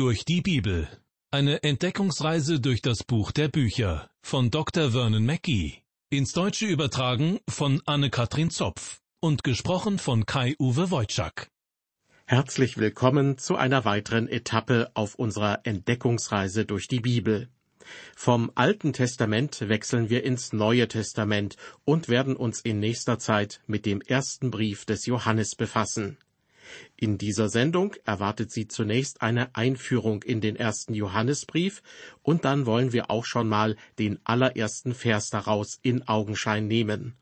Durch die Bibel. Eine Entdeckungsreise durch das Buch der Bücher von Dr. Vernon Mackey. Ins Deutsche übertragen von Anne-Katrin Zopf und gesprochen von Kai-Uwe Wojczak. Herzlich willkommen zu einer weiteren Etappe auf unserer Entdeckungsreise durch die Bibel. Vom Alten Testament wechseln wir ins Neue Testament und werden uns in nächster Zeit mit dem ersten Brief des Johannes befassen. In dieser Sendung erwartet Sie zunächst eine Einführung in den ersten Johannesbrief und dann wollen wir auch schon mal den allerersten Vers daraus in Augenschein nehmen.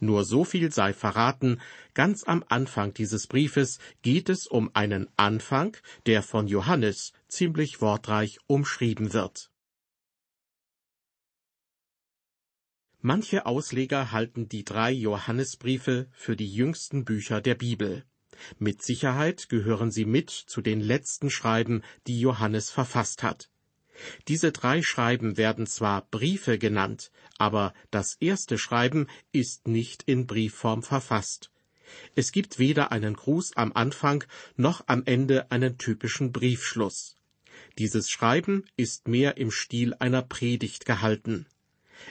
Nur so viel sei verraten, ganz am Anfang dieses Briefes geht es um einen Anfang, der von Johannes ziemlich wortreich umschrieben wird. Manche Ausleger halten die drei Johannesbriefe für die jüngsten Bücher der Bibel. Mit Sicherheit gehören sie mit zu den letzten Schreiben, die Johannes verfasst hat. Diese drei Schreiben werden zwar Briefe genannt, aber das erste Schreiben ist nicht in Briefform verfasst. Es gibt weder einen Gruß am Anfang noch am Ende einen typischen Briefschluss. Dieses Schreiben ist mehr im Stil einer Predigt gehalten.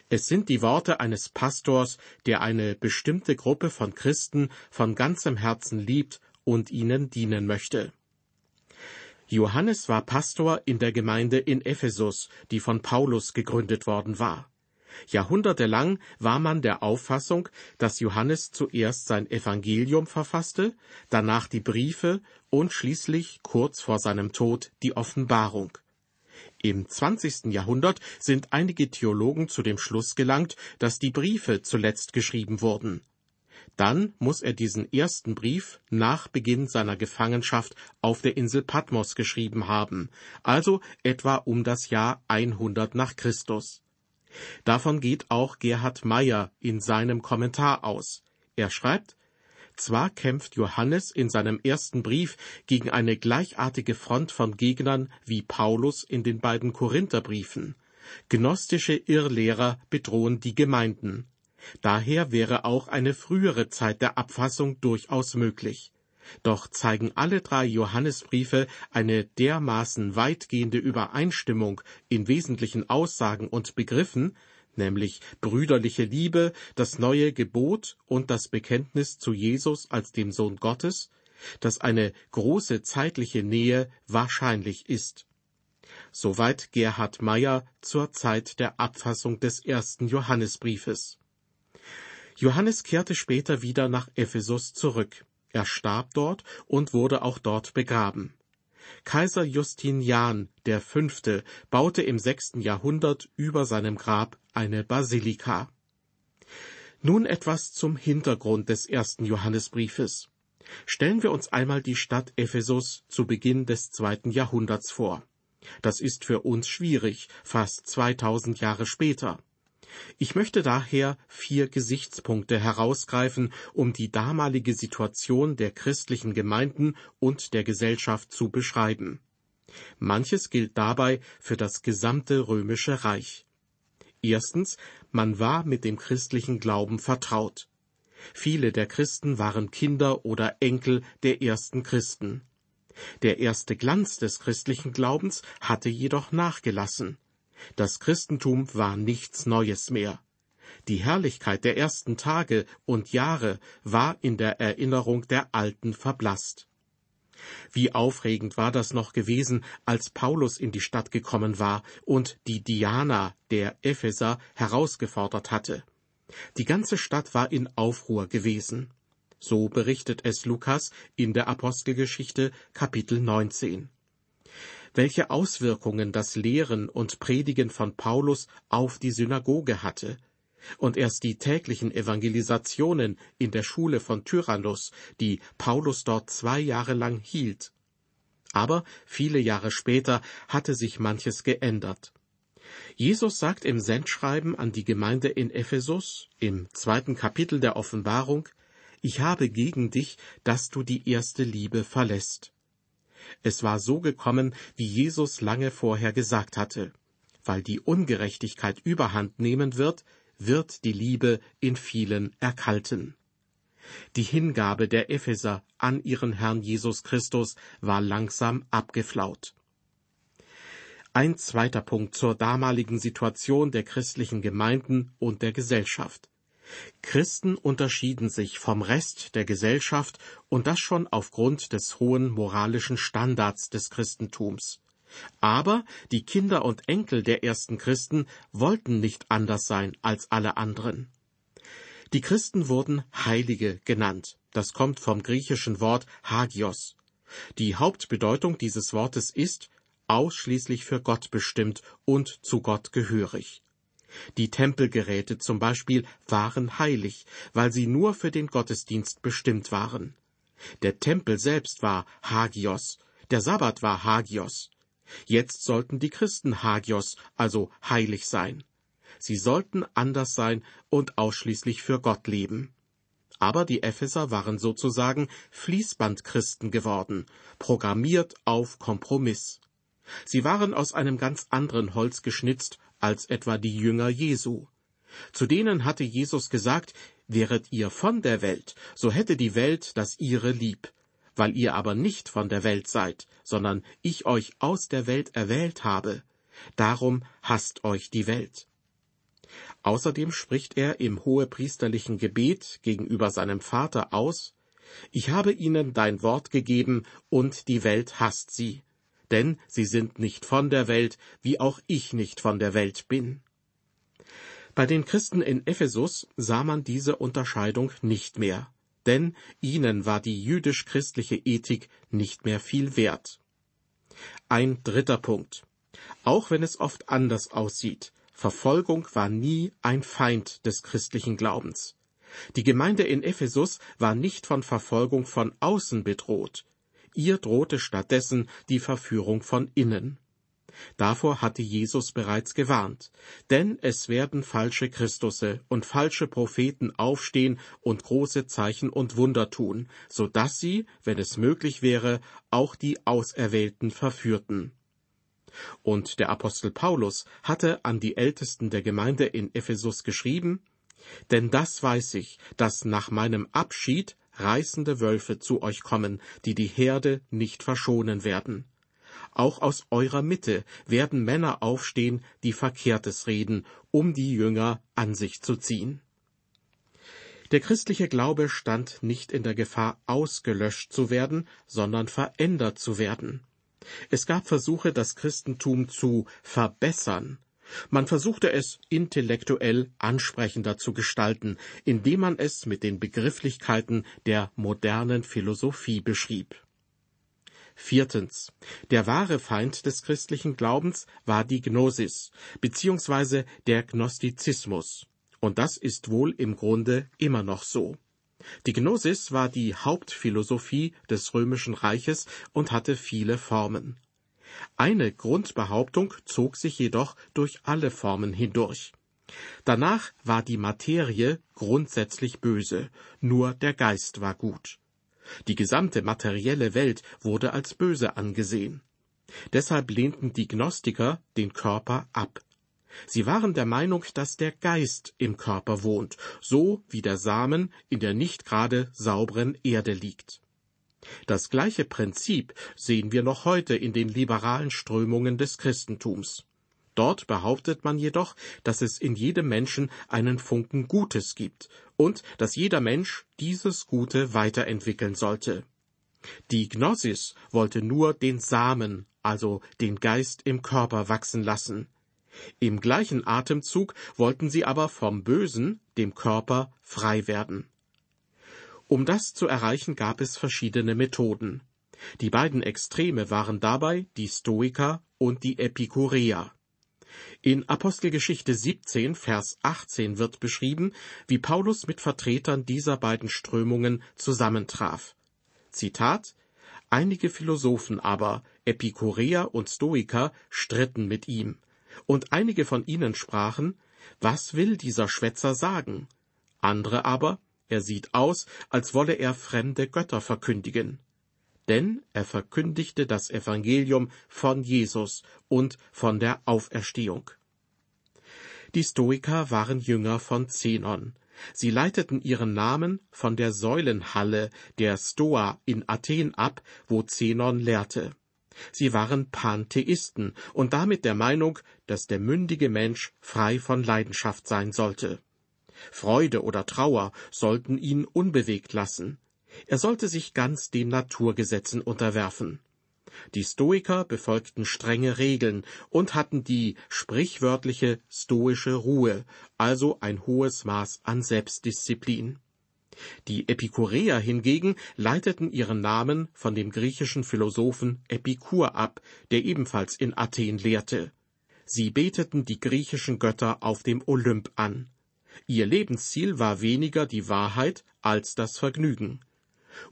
Es sind die Worte eines Pastors, der eine bestimmte Gruppe von Christen von ganzem Herzen liebt und ihnen dienen möchte. Johannes war Pastor in der Gemeinde in Ephesus, die von Paulus gegründet worden war. Jahrhundertelang war man der Auffassung, dass Johannes zuerst sein Evangelium verfasste, danach die Briefe und schließlich kurz vor seinem Tod die Offenbarung. Im 20. Jahrhundert sind einige Theologen zu dem Schluss gelangt, dass die Briefe zuletzt geschrieben wurden. Dann muss er diesen ersten Brief nach Beginn seiner Gefangenschaft auf der Insel Patmos geschrieben haben, also etwa um das Jahr 100 nach Christus. Davon geht auch Gerhard Meyer in seinem Kommentar aus. Er schreibt, zwar kämpft Johannes in seinem ersten Brief gegen eine gleichartige Front von Gegnern wie Paulus in den beiden Korintherbriefen. Gnostische Irrlehrer bedrohen die Gemeinden. Daher wäre auch eine frühere Zeit der Abfassung durchaus möglich. Doch zeigen alle drei Johannesbriefe eine dermaßen weitgehende Übereinstimmung in wesentlichen Aussagen und Begriffen, nämlich brüderliche Liebe, das neue Gebot und das Bekenntnis zu Jesus als dem Sohn Gottes, dass eine große zeitliche Nähe wahrscheinlich ist. Soweit Gerhard Meyer zur Zeit der Abfassung des ersten Johannesbriefes. Johannes kehrte später wieder nach Ephesus zurück. Er starb dort und wurde auch dort begraben. Kaiser Justinian Fünfte baute im sechsten Jahrhundert über seinem Grab eine Basilika. Nun etwas zum Hintergrund des ersten Johannesbriefes. Stellen wir uns einmal die Stadt Ephesus zu Beginn des zweiten Jahrhunderts vor. Das ist für uns schwierig, fast 2000 Jahre später. Ich möchte daher vier Gesichtspunkte herausgreifen, um die damalige Situation der christlichen Gemeinden und der Gesellschaft zu beschreiben. Manches gilt dabei für das gesamte römische Reich. Erstens, man war mit dem christlichen Glauben vertraut. Viele der Christen waren Kinder oder Enkel der ersten Christen. Der erste Glanz des christlichen Glaubens hatte jedoch nachgelassen. Das Christentum war nichts Neues mehr. Die Herrlichkeit der ersten Tage und Jahre war in der Erinnerung der Alten verblasst. Wie aufregend war das noch gewesen, als Paulus in die Stadt gekommen war und die Diana der Epheser herausgefordert hatte. Die ganze Stadt war in Aufruhr gewesen. So berichtet es Lukas in der Apostelgeschichte Kapitel 19 welche Auswirkungen das Lehren und Predigen von Paulus auf die Synagoge hatte, und erst die täglichen Evangelisationen in der Schule von Tyrannus, die Paulus dort zwei Jahre lang hielt. Aber viele Jahre später hatte sich manches geändert. Jesus sagt im Sendschreiben an die Gemeinde in Ephesus im zweiten Kapitel der Offenbarung, Ich habe gegen dich, dass du die erste Liebe verlässt. Es war so gekommen, wie Jesus lange vorher gesagt hatte. Weil die Ungerechtigkeit überhand nehmen wird, wird die Liebe in vielen erkalten. Die Hingabe der Epheser an ihren Herrn Jesus Christus war langsam abgeflaut. Ein zweiter Punkt zur damaligen Situation der christlichen Gemeinden und der Gesellschaft. Christen unterschieden sich vom Rest der Gesellschaft und das schon aufgrund des hohen moralischen Standards des Christentums. Aber die Kinder und Enkel der ersten Christen wollten nicht anders sein als alle anderen. Die Christen wurden Heilige genannt. Das kommt vom griechischen Wort Hagios. Die Hauptbedeutung dieses Wortes ist ausschließlich für Gott bestimmt und zu Gott gehörig. Die Tempelgeräte zum Beispiel waren heilig, weil sie nur für den Gottesdienst bestimmt waren. Der Tempel selbst war Hagios, der Sabbat war Hagios. Jetzt sollten die Christen Hagios, also heilig sein. Sie sollten anders sein und ausschließlich für Gott leben. Aber die Epheser waren sozusagen Fließbandchristen geworden, programmiert auf Kompromiss. Sie waren aus einem ganz anderen Holz geschnitzt als etwa die Jünger Jesu. Zu denen hatte Jesus gesagt, wäret ihr von der Welt, so hätte die Welt das ihre lieb. Weil ihr aber nicht von der Welt seid, sondern ich euch aus der Welt erwählt habe, darum hasst euch die Welt. Außerdem spricht er im hohepriesterlichen Gebet gegenüber seinem Vater aus, Ich habe ihnen dein Wort gegeben, und die Welt hasst sie denn sie sind nicht von der Welt, wie auch ich nicht von der Welt bin. Bei den Christen in Ephesus sah man diese Unterscheidung nicht mehr, denn ihnen war die jüdisch-christliche Ethik nicht mehr viel wert. Ein dritter Punkt. Auch wenn es oft anders aussieht, Verfolgung war nie ein Feind des christlichen Glaubens. Die Gemeinde in Ephesus war nicht von Verfolgung von außen bedroht, Ihr drohte stattdessen die Verführung von innen. Davor hatte Jesus bereits gewarnt, denn es werden falsche Christusse und falsche Propheten aufstehen und große Zeichen und Wunder tun, so dass sie, wenn es möglich wäre, auch die Auserwählten verführten. Und der Apostel Paulus hatte an die Ältesten der Gemeinde in Ephesus geschrieben, denn das weiß ich, dass nach meinem Abschied reißende Wölfe zu euch kommen, die die Herde nicht verschonen werden. Auch aus eurer Mitte werden Männer aufstehen, die Verkehrtes reden, um die Jünger an sich zu ziehen. Der christliche Glaube stand nicht in der Gefahr, ausgelöscht zu werden, sondern verändert zu werden. Es gab Versuche, das Christentum zu verbessern, man versuchte es intellektuell ansprechender zu gestalten, indem man es mit den Begrifflichkeiten der modernen Philosophie beschrieb. Viertens. Der wahre Feind des christlichen Glaubens war die Gnosis, beziehungsweise der Gnostizismus. Und das ist wohl im Grunde immer noch so. Die Gnosis war die Hauptphilosophie des römischen Reiches und hatte viele Formen. Eine Grundbehauptung zog sich jedoch durch alle Formen hindurch. Danach war die Materie grundsätzlich böse, nur der Geist war gut. Die gesamte materielle Welt wurde als böse angesehen. Deshalb lehnten die Gnostiker den Körper ab. Sie waren der Meinung, dass der Geist im Körper wohnt, so wie der Samen in der nicht gerade sauberen Erde liegt. Das gleiche Prinzip sehen wir noch heute in den liberalen Strömungen des Christentums. Dort behauptet man jedoch, dass es in jedem Menschen einen Funken Gutes gibt und dass jeder Mensch dieses Gute weiterentwickeln sollte. Die Gnosis wollte nur den Samen, also den Geist im Körper wachsen lassen. Im gleichen Atemzug wollten sie aber vom Bösen, dem Körper, frei werden. Um das zu erreichen, gab es verschiedene Methoden. Die beiden Extreme waren dabei die Stoiker und die Epikureer. In Apostelgeschichte 17, Vers 18 wird beschrieben, wie Paulus mit Vertretern dieser beiden Strömungen zusammentraf. Zitat Einige Philosophen aber, Epikureer und Stoiker, stritten mit ihm, und einige von ihnen sprachen, Was will dieser Schwätzer sagen? Andere aber, er sieht aus, als wolle er fremde Götter verkündigen. Denn er verkündigte das Evangelium von Jesus und von der Auferstehung. Die Stoiker waren Jünger von Zenon. Sie leiteten ihren Namen von der Säulenhalle der Stoa in Athen ab, wo Zenon lehrte. Sie waren Pantheisten und damit der Meinung, dass der mündige Mensch frei von Leidenschaft sein sollte. Freude oder Trauer sollten ihn unbewegt lassen. Er sollte sich ganz den Naturgesetzen unterwerfen. Die Stoiker befolgten strenge Regeln und hatten die sprichwörtliche stoische Ruhe, also ein hohes Maß an Selbstdisziplin. Die Epikureer hingegen leiteten ihren Namen von dem griechischen Philosophen Epikur ab, der ebenfalls in Athen lehrte. Sie beteten die griechischen Götter auf dem Olymp an. Ihr Lebensziel war weniger die Wahrheit als das Vergnügen.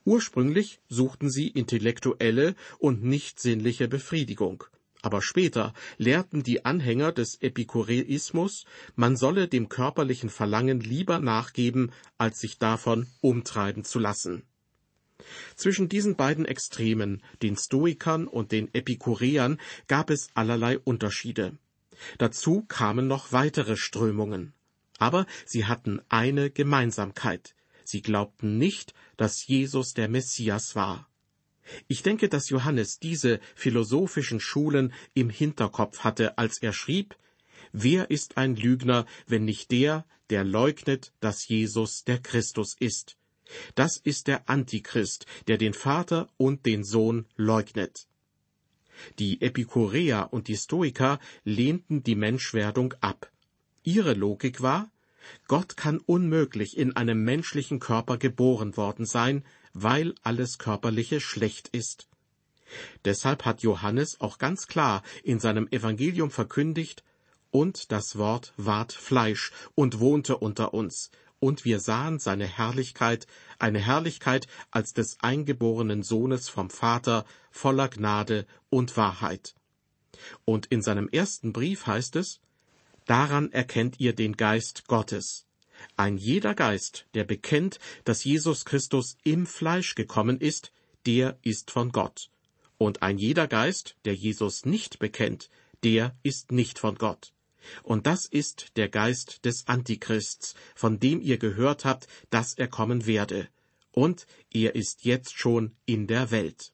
Ursprünglich suchten sie intellektuelle und nicht sinnliche Befriedigung. Aber später lehrten die Anhänger des Epikureismus, man solle dem körperlichen Verlangen lieber nachgeben, als sich davon umtreiben zu lassen. Zwischen diesen beiden Extremen, den Stoikern und den Epikureern, gab es allerlei Unterschiede. Dazu kamen noch weitere Strömungen. Aber sie hatten eine Gemeinsamkeit. Sie glaubten nicht, dass Jesus der Messias war. Ich denke, dass Johannes diese philosophischen Schulen im Hinterkopf hatte, als er schrieb, Wer ist ein Lügner, wenn nicht der, der leugnet, dass Jesus der Christus ist? Das ist der Antichrist, der den Vater und den Sohn leugnet. Die Epikureer und die Stoiker lehnten die Menschwerdung ab. Ihre Logik war, Gott kann unmöglich in einem menschlichen Körper geboren worden sein, weil alles Körperliche schlecht ist. Deshalb hat Johannes auch ganz klar in seinem Evangelium verkündigt, und das Wort ward Fleisch und wohnte unter uns, und wir sahen seine Herrlichkeit, eine Herrlichkeit als des eingeborenen Sohnes vom Vater, voller Gnade und Wahrheit. Und in seinem ersten Brief heißt es, Daran erkennt ihr den Geist Gottes. Ein jeder Geist, der bekennt, dass Jesus Christus im Fleisch gekommen ist, der ist von Gott. Und ein jeder Geist, der Jesus nicht bekennt, der ist nicht von Gott. Und das ist der Geist des Antichrists, von dem ihr gehört habt, dass er kommen werde. Und er ist jetzt schon in der Welt.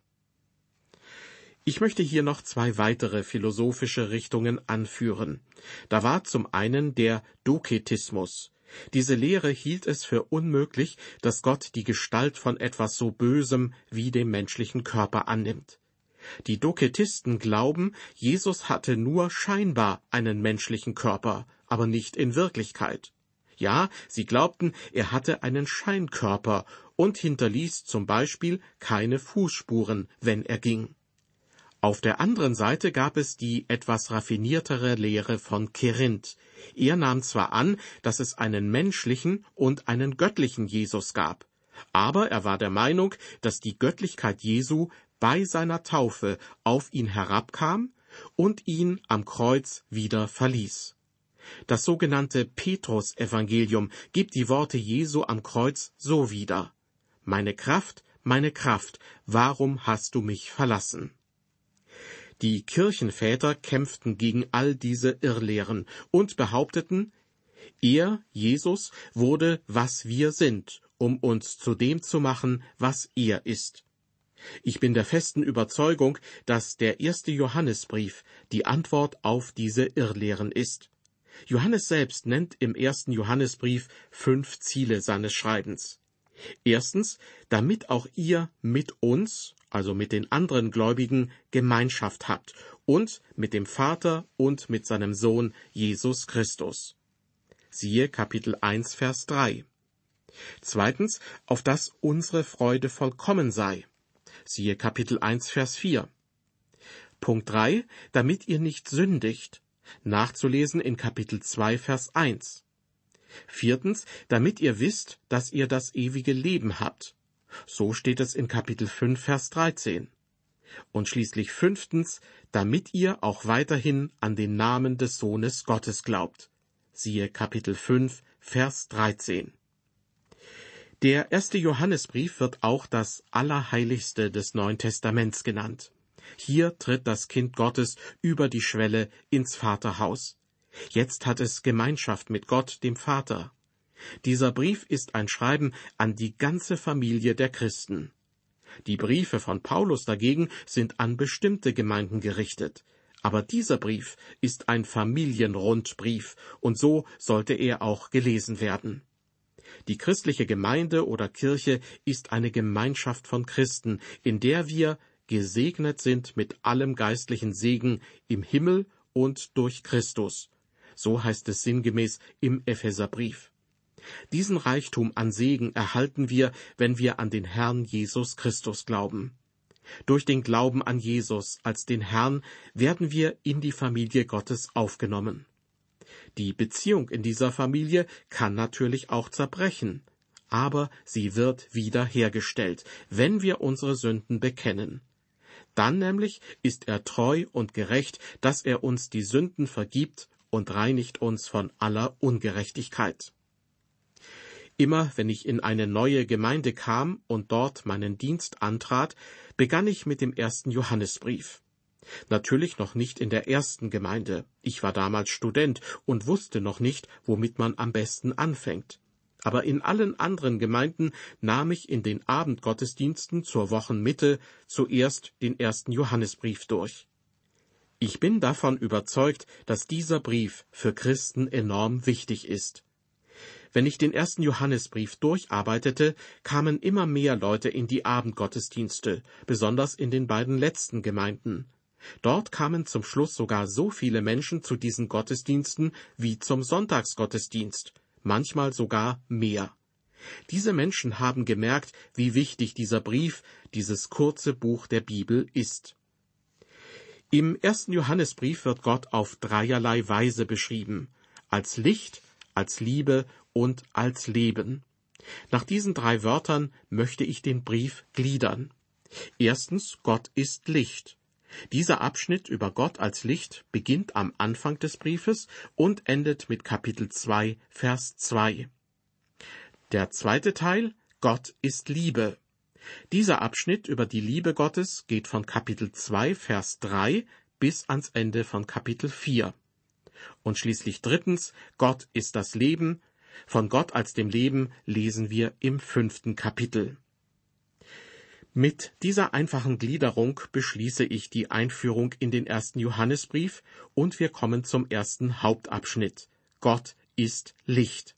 Ich möchte hier noch zwei weitere philosophische Richtungen anführen. Da war zum einen der Doketismus, diese Lehre hielt es für unmöglich, dass Gott die Gestalt von etwas so Bösem wie dem menschlichen Körper annimmt. Die Doketisten glauben, Jesus hatte nur scheinbar einen menschlichen Körper, aber nicht in Wirklichkeit. Ja, sie glaubten, er hatte einen Scheinkörper und hinterließ zum Beispiel keine Fußspuren, wenn er ging. Auf der anderen Seite gab es die etwas raffiniertere Lehre von Kerinth. Er nahm zwar an, dass es einen menschlichen und einen göttlichen Jesus gab, aber er war der Meinung, dass die Göttlichkeit Jesu bei seiner Taufe auf ihn herabkam und ihn am Kreuz wieder verließ. Das sogenannte Petrus-Evangelium gibt die Worte Jesu am Kreuz so wieder. Meine Kraft, meine Kraft, warum hast du mich verlassen? Die Kirchenväter kämpften gegen all diese Irrlehren und behaupteten, er, Jesus, wurde, was wir sind, um uns zu dem zu machen, was er ist. Ich bin der festen Überzeugung, dass der erste Johannesbrief die Antwort auf diese Irrlehren ist. Johannes selbst nennt im ersten Johannesbrief fünf Ziele seines Schreibens. Erstens, damit auch ihr mit uns, also mit den anderen Gläubigen, Gemeinschaft habt und mit dem Vater und mit seinem Sohn Jesus Christus. Siehe Kapitel 1, Vers 3. Zweitens, auf dass unsere Freude vollkommen sei. Siehe Kapitel 1, Vers 4. Punkt 3, damit ihr nicht sündigt. Nachzulesen in Kapitel 2, Vers 1. Viertens, damit ihr wisst, dass ihr das ewige Leben habt. So steht es in Kapitel 5, Vers 13. Und schließlich fünftens, damit ihr auch weiterhin an den Namen des Sohnes Gottes glaubt. Siehe Kapitel 5, Vers 13. Der erste Johannesbrief wird auch das Allerheiligste des Neuen Testaments genannt. Hier tritt das Kind Gottes über die Schwelle ins Vaterhaus. Jetzt hat es Gemeinschaft mit Gott, dem Vater. Dieser Brief ist ein Schreiben an die ganze Familie der Christen. Die Briefe von Paulus dagegen sind an bestimmte Gemeinden gerichtet. Aber dieser Brief ist ein Familienrundbrief, und so sollte er auch gelesen werden. Die christliche Gemeinde oder Kirche ist eine Gemeinschaft von Christen, in der wir gesegnet sind mit allem geistlichen Segen im Himmel und durch Christus. So heißt es sinngemäß im Epheserbrief. Diesen Reichtum an Segen erhalten wir, wenn wir an den Herrn Jesus Christus glauben. Durch den Glauben an Jesus als den Herrn werden wir in die Familie Gottes aufgenommen. Die Beziehung in dieser Familie kann natürlich auch zerbrechen, aber sie wird wiederhergestellt, wenn wir unsere Sünden bekennen. Dann nämlich ist er treu und gerecht, dass er uns die Sünden vergibt und reinigt uns von aller Ungerechtigkeit. Immer wenn ich in eine neue Gemeinde kam und dort meinen Dienst antrat, begann ich mit dem ersten Johannesbrief. Natürlich noch nicht in der ersten Gemeinde. Ich war damals Student und wusste noch nicht, womit man am besten anfängt. Aber in allen anderen Gemeinden nahm ich in den Abendgottesdiensten zur Wochenmitte zuerst den ersten Johannesbrief durch. Ich bin davon überzeugt, dass dieser Brief für Christen enorm wichtig ist. Wenn ich den ersten Johannesbrief durcharbeitete, kamen immer mehr Leute in die Abendgottesdienste, besonders in den beiden letzten Gemeinden. Dort kamen zum Schluss sogar so viele Menschen zu diesen Gottesdiensten wie zum Sonntagsgottesdienst, manchmal sogar mehr. Diese Menschen haben gemerkt, wie wichtig dieser Brief, dieses kurze Buch der Bibel ist. Im ersten Johannesbrief wird Gott auf dreierlei Weise beschrieben, als Licht, als Liebe und als Leben. Nach diesen drei Wörtern möchte ich den Brief gliedern. Erstens, Gott ist Licht. Dieser Abschnitt über Gott als Licht beginnt am Anfang des Briefes und endet mit Kapitel 2, Vers 2. Der zweite Teil, Gott ist Liebe. Dieser Abschnitt über die Liebe Gottes geht von Kapitel 2, Vers 3 bis ans Ende von Kapitel 4. Und schließlich drittens, Gott ist das Leben, von Gott als dem Leben lesen wir im fünften Kapitel. Mit dieser einfachen Gliederung beschließe ich die Einführung in den ersten Johannesbrief und wir kommen zum ersten Hauptabschnitt. Gott ist Licht.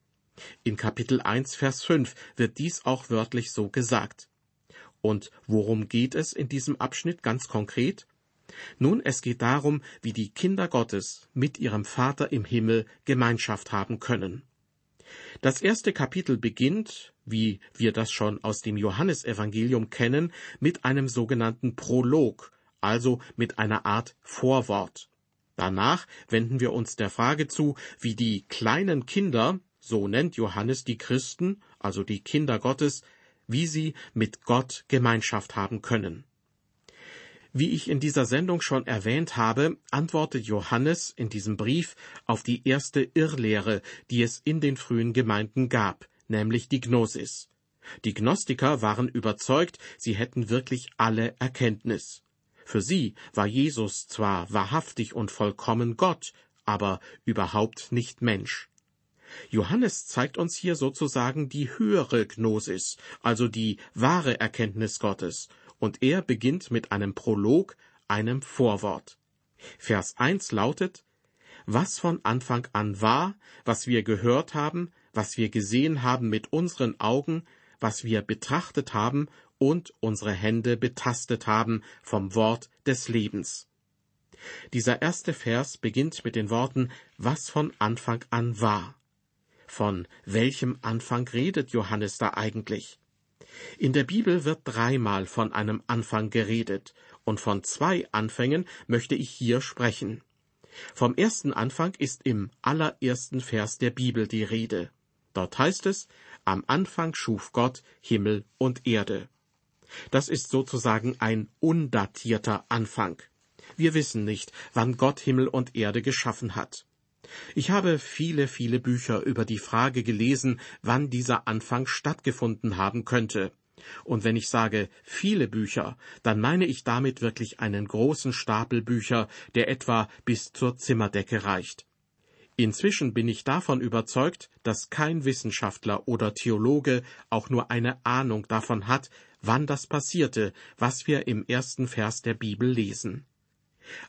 In Kapitel 1, Vers 5 wird dies auch wörtlich so gesagt. Und worum geht es in diesem Abschnitt ganz konkret? Nun, es geht darum, wie die Kinder Gottes mit ihrem Vater im Himmel Gemeinschaft haben können. Das erste Kapitel beginnt, wie wir das schon aus dem Johannesevangelium kennen, mit einem sogenannten Prolog, also mit einer Art Vorwort. Danach wenden wir uns der Frage zu, wie die kleinen Kinder, so nennt Johannes die Christen, also die Kinder Gottes, wie sie mit Gott Gemeinschaft haben können. Wie ich in dieser Sendung schon erwähnt habe, antwortet Johannes in diesem Brief auf die erste Irrlehre, die es in den frühen Gemeinden gab, nämlich die Gnosis. Die Gnostiker waren überzeugt, sie hätten wirklich alle Erkenntnis. Für sie war Jesus zwar wahrhaftig und vollkommen Gott, aber überhaupt nicht Mensch. Johannes zeigt uns hier sozusagen die höhere Gnosis, also die wahre Erkenntnis Gottes, und er beginnt mit einem Prolog, einem Vorwort. Vers 1 lautet, was von Anfang an war, was wir gehört haben, was wir gesehen haben mit unseren Augen, was wir betrachtet haben und unsere Hände betastet haben vom Wort des Lebens. Dieser erste Vers beginnt mit den Worten, was von Anfang an war. Von welchem Anfang redet Johannes da eigentlich? In der Bibel wird dreimal von einem Anfang geredet, und von zwei Anfängen möchte ich hier sprechen. Vom ersten Anfang ist im allerersten Vers der Bibel die Rede. Dort heißt es, am Anfang schuf Gott Himmel und Erde. Das ist sozusagen ein undatierter Anfang. Wir wissen nicht, wann Gott Himmel und Erde geschaffen hat. Ich habe viele, viele Bücher über die Frage gelesen, wann dieser Anfang stattgefunden haben könnte. Und wenn ich sage viele Bücher, dann meine ich damit wirklich einen großen Stapel Bücher, der etwa bis zur Zimmerdecke reicht. Inzwischen bin ich davon überzeugt, dass kein Wissenschaftler oder Theologe auch nur eine Ahnung davon hat, wann das passierte, was wir im ersten Vers der Bibel lesen.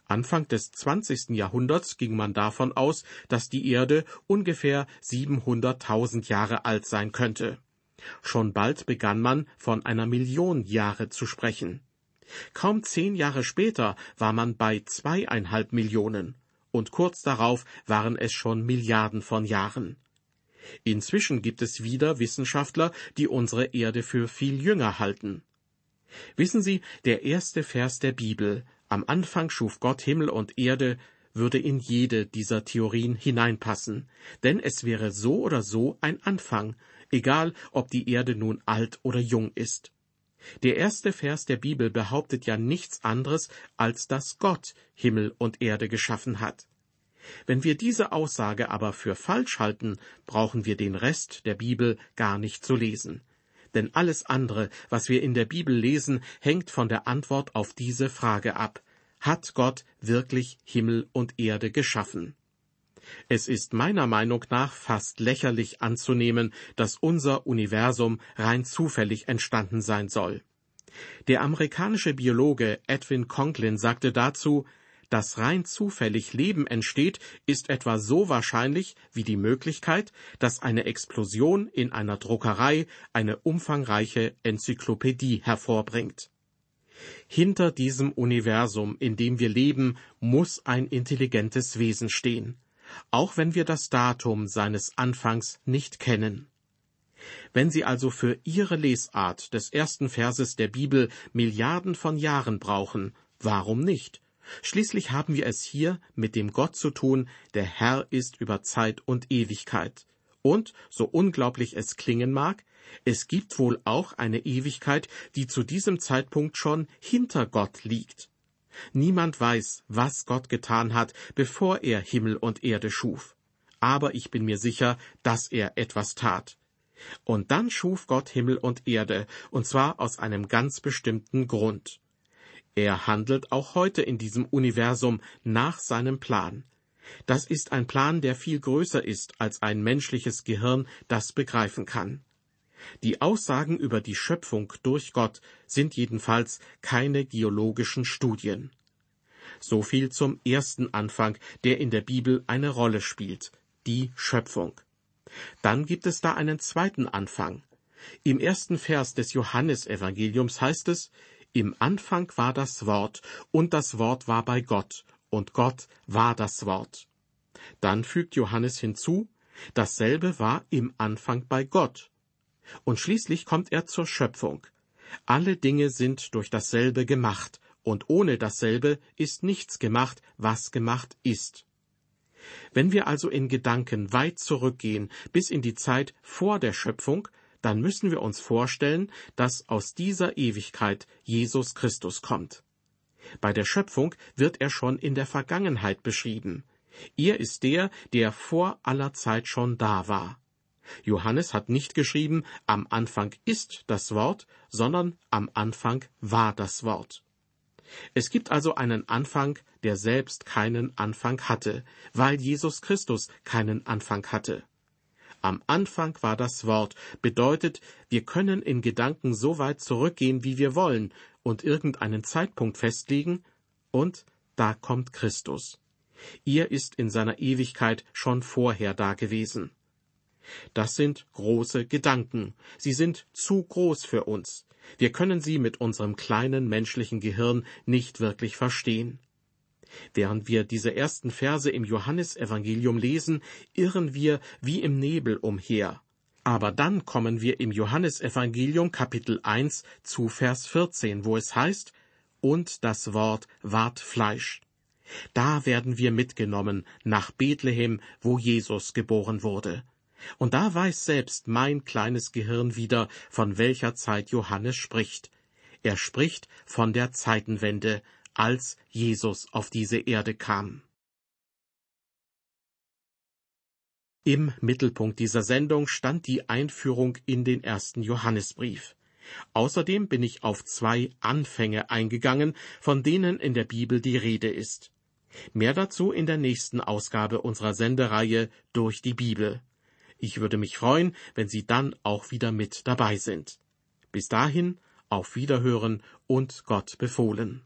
Anfang des 20. Jahrhunderts ging man davon aus, dass die Erde ungefähr 700.000 Jahre alt sein könnte. Schon bald begann man von einer Million Jahre zu sprechen. Kaum zehn Jahre später war man bei zweieinhalb Millionen, und kurz darauf waren es schon Milliarden von Jahren. Inzwischen gibt es wieder Wissenschaftler, die unsere Erde für viel jünger halten. Wissen Sie, der erste Vers der Bibel, am Anfang schuf Gott Himmel und Erde, würde in jede dieser Theorien hineinpassen, denn es wäre so oder so ein Anfang, egal ob die Erde nun alt oder jung ist. Der erste Vers der Bibel behauptet ja nichts anderes, als dass Gott Himmel und Erde geschaffen hat. Wenn wir diese Aussage aber für falsch halten, brauchen wir den Rest der Bibel gar nicht zu lesen. Denn alles andere, was wir in der Bibel lesen, hängt von der Antwort auf diese Frage ab. Hat Gott wirklich Himmel und Erde geschaffen? Es ist meiner Meinung nach fast lächerlich anzunehmen, dass unser Universum rein zufällig entstanden sein soll. Der amerikanische Biologe Edwin Conklin sagte dazu, dass rein zufällig Leben entsteht, ist etwa so wahrscheinlich wie die Möglichkeit, dass eine Explosion in einer Druckerei eine umfangreiche Enzyklopädie hervorbringt. Hinter diesem Universum, in dem wir leben, muss ein intelligentes Wesen stehen, auch wenn wir das Datum seines Anfangs nicht kennen. Wenn Sie also für Ihre Lesart des ersten Verses der Bibel Milliarden von Jahren brauchen, warum nicht? Schließlich haben wir es hier mit dem Gott zu tun, der Herr ist über Zeit und Ewigkeit. Und, so unglaublich es klingen mag, es gibt wohl auch eine Ewigkeit, die zu diesem Zeitpunkt schon hinter Gott liegt. Niemand weiß, was Gott getan hat, bevor er Himmel und Erde schuf. Aber ich bin mir sicher, dass er etwas tat. Und dann schuf Gott Himmel und Erde, und zwar aus einem ganz bestimmten Grund. Er handelt auch heute in diesem Universum nach seinem Plan. Das ist ein Plan, der viel größer ist, als ein menschliches Gehirn das begreifen kann. Die Aussagen über die Schöpfung durch Gott sind jedenfalls keine geologischen Studien. So viel zum ersten Anfang, der in der Bibel eine Rolle spielt, die Schöpfung. Dann gibt es da einen zweiten Anfang. Im ersten Vers des Johannesevangeliums heißt es, im Anfang war das Wort, und das Wort war bei Gott, und Gott war das Wort. Dann fügt Johannes hinzu, dasselbe war im Anfang bei Gott. Und schließlich kommt er zur Schöpfung. Alle Dinge sind durch dasselbe gemacht, und ohne dasselbe ist nichts gemacht, was gemacht ist. Wenn wir also in Gedanken weit zurückgehen bis in die Zeit vor der Schöpfung, dann müssen wir uns vorstellen, dass aus dieser Ewigkeit Jesus Christus kommt. Bei der Schöpfung wird er schon in der Vergangenheit beschrieben. Er ist der, der vor aller Zeit schon da war. Johannes hat nicht geschrieben, am Anfang ist das Wort, sondern am Anfang war das Wort. Es gibt also einen Anfang, der selbst keinen Anfang hatte, weil Jesus Christus keinen Anfang hatte. Am Anfang war das Wort bedeutet, wir können in Gedanken so weit zurückgehen, wie wir wollen, und irgendeinen Zeitpunkt festlegen, und da kommt Christus. Ihr ist in seiner Ewigkeit schon vorher da gewesen. Das sind große Gedanken. Sie sind zu groß für uns. Wir können sie mit unserem kleinen menschlichen Gehirn nicht wirklich verstehen. Während wir diese ersten Verse im Johannesevangelium lesen, irren wir wie im Nebel umher. Aber dann kommen wir im Johannesevangelium Kapitel 1 zu Vers 14, wo es heißt, und das Wort ward Fleisch. Da werden wir mitgenommen nach Bethlehem, wo Jesus geboren wurde. Und da weiß selbst mein kleines Gehirn wieder, von welcher Zeit Johannes spricht. Er spricht von der Zeitenwende, als Jesus auf diese Erde kam. Im Mittelpunkt dieser Sendung stand die Einführung in den ersten Johannesbrief. Außerdem bin ich auf zwei Anfänge eingegangen, von denen in der Bibel die Rede ist. Mehr dazu in der nächsten Ausgabe unserer Sendereihe durch die Bibel. Ich würde mich freuen, wenn Sie dann auch wieder mit dabei sind. Bis dahin Auf Wiederhören und Gott befohlen.